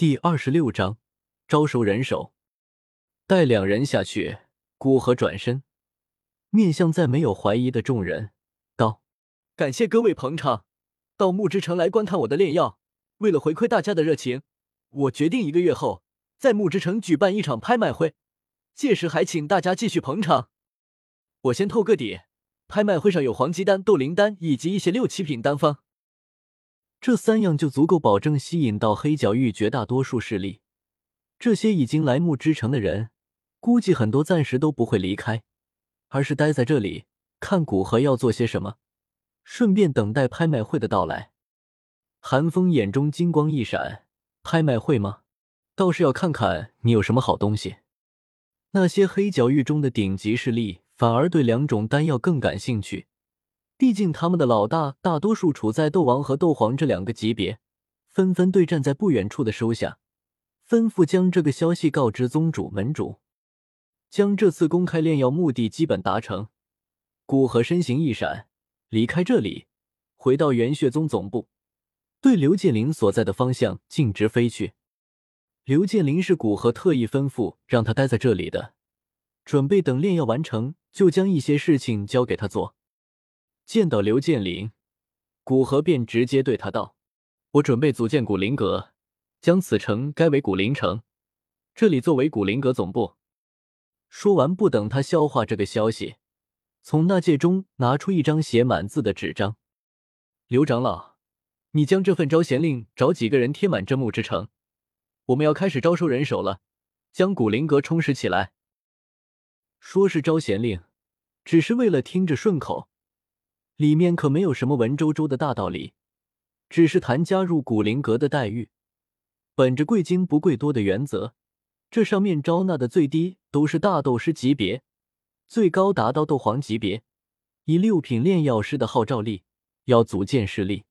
第二十六章招收人手。待两人下去，古河转身，面向再没有怀疑的众人，道：“感谢各位捧场，到木之城来观看我的炼药。为了回馈大家的热情，我决定一个月后在木之城举办一场拍卖会，届时还请大家继续捧场。我先透个底，拍卖会上有黄金丹、斗灵丹以及一些六七品丹方。”这三样就足够保证吸引到黑角域绝大多数势力。这些已经来木之城的人，估计很多暂时都不会离开，而是待在这里看古河要做些什么，顺便等待拍卖会的到来。韩风眼中金光一闪：“拍卖会吗？倒是要看看你有什么好东西。”那些黑角域中的顶级势力反而对两种丹药更感兴趣。毕竟他们的老大大多数处在斗王和斗皇这两个级别，纷纷对站在不远处的收下，吩咐将这个消息告知宗主门主，将这次公开炼药目的基本达成。古河身形一闪，离开这里，回到元血宗总部，对刘建林所在的方向径直飞去。刘建林是古河特意吩咐让他待在这里的，准备等炼药完成，就将一些事情交给他做。见到刘建林，古河便直接对他道：“我准备组建古灵阁，将此城改为古灵城，这里作为古灵阁总部。”说完，不等他消化这个消息，从纳戒中拿出一张写满字的纸张：“刘长老，你将这份招贤令找几个人贴满真木之城，我们要开始招收人手了，将古灵阁充实起来。”说是招贤令，只是为了听着顺口。里面可没有什么文绉绉的大道理，只是谈加入古灵阁的待遇。本着贵精不贵多的原则，这上面招纳的最低都是大斗师级别，最高达到斗皇级别。以六品炼药师的号召力，要组建势力，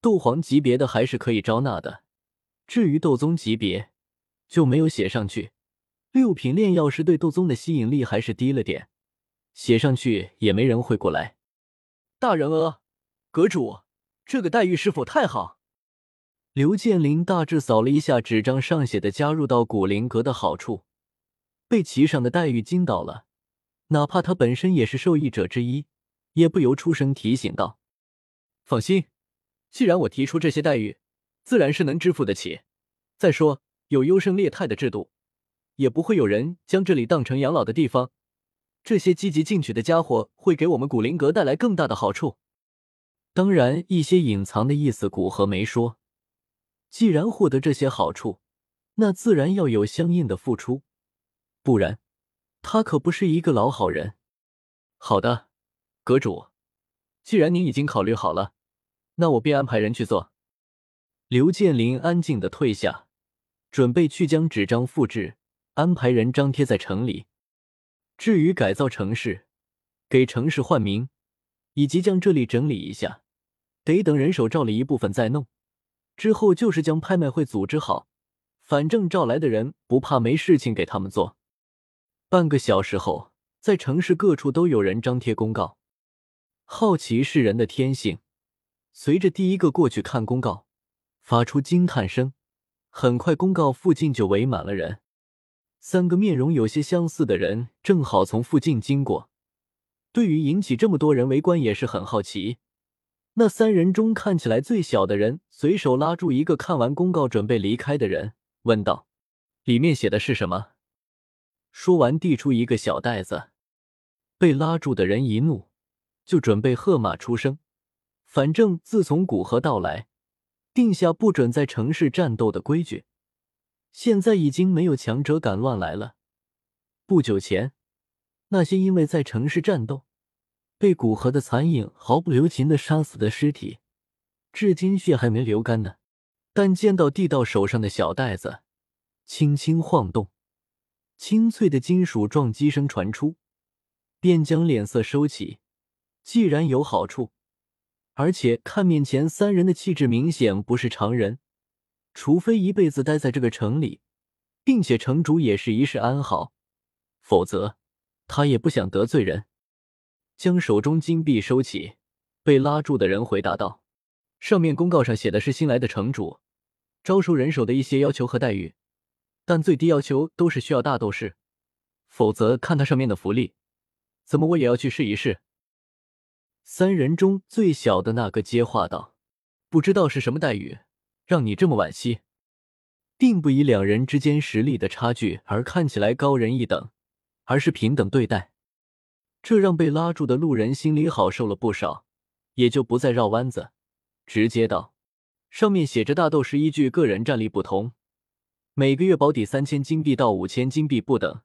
斗皇级别的还是可以招纳的。至于斗宗级别，就没有写上去。六品炼药师对斗宗的吸引力还是低了点，写上去也没人会过来。大人呃，阁主，这个待遇是否太好？刘建林大致扫了一下纸张上写的加入到古灵阁的好处，被其上的待遇惊到了。哪怕他本身也是受益者之一，也不由出声提醒道：“放心，既然我提出这些待遇，自然是能支付得起。再说有优胜劣汰的制度，也不会有人将这里当成养老的地方。”这些积极进取的家伙会给我们古灵阁带来更大的好处。当然，一些隐藏的意思，古河没说。既然获得这些好处，那自然要有相应的付出，不然他可不是一个老好人。好的，阁主，既然您已经考虑好了，那我便安排人去做。刘建林安静的退下，准备去将纸张复制，安排人张贴在城里。至于改造城市、给城市换名，以及将这里整理一下，得等人手照了一部分再弄。之后就是将拍卖会组织好，反正召来的人不怕没事情给他们做。半个小时后，在城市各处都有人张贴公告。好奇是人的天性，随着第一个过去看公告，发出惊叹声。很快，公告附近就围满了人。三个面容有些相似的人正好从附近经过，对于引起这么多人围观也是很好奇。那三人中看起来最小的人随手拉住一个看完公告准备离开的人，问道：“里面写的是什么？”说完，递出一个小袋子。被拉住的人一怒，就准备喝马出声。反正自从古河到来，定下不准在城市战斗的规矩。现在已经没有强者敢乱来了。不久前，那些因为在城市战斗被古河的残影毫不留情的杀死的尸体，至今血还没流干呢。但见到递到手上的小袋子，轻轻晃动，清脆的金属撞击声传出，便将脸色收起。既然有好处，而且看面前三人的气质明显不是常人。除非一辈子待在这个城里，并且城主也是一世安好，否则他也不想得罪人。将手中金币收起，被拉住的人回答道：“上面公告上写的是新来的城主，招收人手的一些要求和待遇，但最低要求都是需要大斗士，否则看他上面的福利，怎么我也要去试一试。三人中最小的那个接话道：“不知道是什么待遇，让你这么惋惜，并不以两人之间实力的差距而看起来高人一等，而是平等对待。”这让被拉住的路人心里好受了不少，也就不再绕弯子，直接道：“上面写着大斗士依据个人战力不同，每个月保底三千金币到五千金币不等。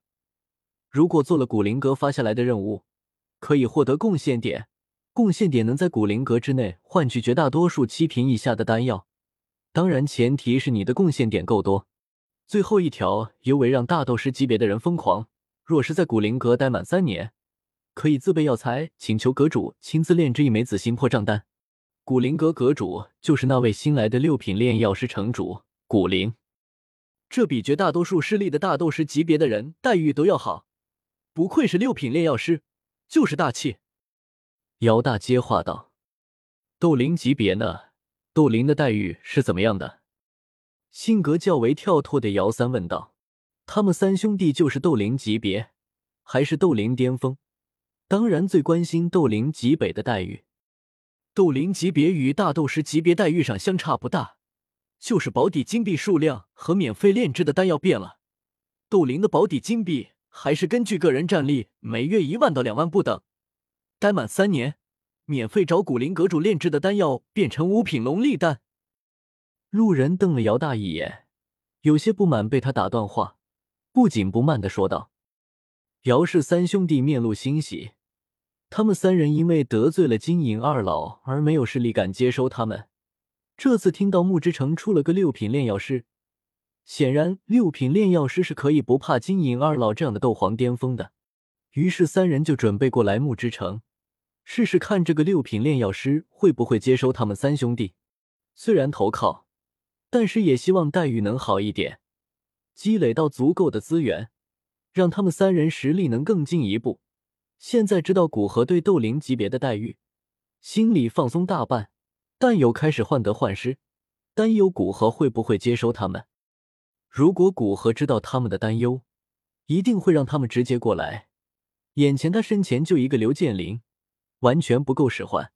如果做了古灵阁发下来的任务，可以获得贡献点。贡献点能在古灵阁之内换取绝大多数七品以下的丹药，当然前提是你的贡献点够多。最后一条，尤为让大斗师级别的人疯狂。若是在古灵阁待满三年。”可以自备药材，请求阁主亲自炼制一枚紫心破障丹。古灵阁阁主就是那位新来的六品炼药师城主古灵，这比绝大多数势力的大斗师级别的人待遇都要好，不愧是六品炼药师，就是大气。姚大接话道：“斗灵级别呢？斗灵的待遇是怎么样的？”性格较为跳脱的姚三问道：“他们三兄弟就是斗灵级别，还是斗灵巅峰？”当然，最关心斗灵级北的待遇。斗灵级别与大斗师级别待遇上相差不大，就是保底金币数量和免费炼制的丹药变了。斗灵的保底金币还是根据个人战力，每月一万到两万不等。待满三年，免费找古灵阁主炼制的丹药变成五品龙力丹。路人瞪了姚大一眼，有些不满被他打断话，不紧不慢的说道：“姚氏三兄弟面露欣喜。”他们三人因为得罪了金银二老而没有势力敢接收他们。这次听到木之城出了个六品炼药师，显然六品炼药师是可以不怕金银二老这样的斗皇巅峰的。于是三人就准备过来木之城，试试看这个六品炼药师会不会接收他们三兄弟。虽然投靠，但是也希望待遇能好一点，积累到足够的资源，让他们三人实力能更进一步。现在知道古河对斗灵级别的待遇，心里放松大半，但又开始患得患失，担忧古河会不会接收他们。如果古河知道他们的担忧，一定会让他们直接过来。眼前他身前就一个刘建林，完全不够使唤。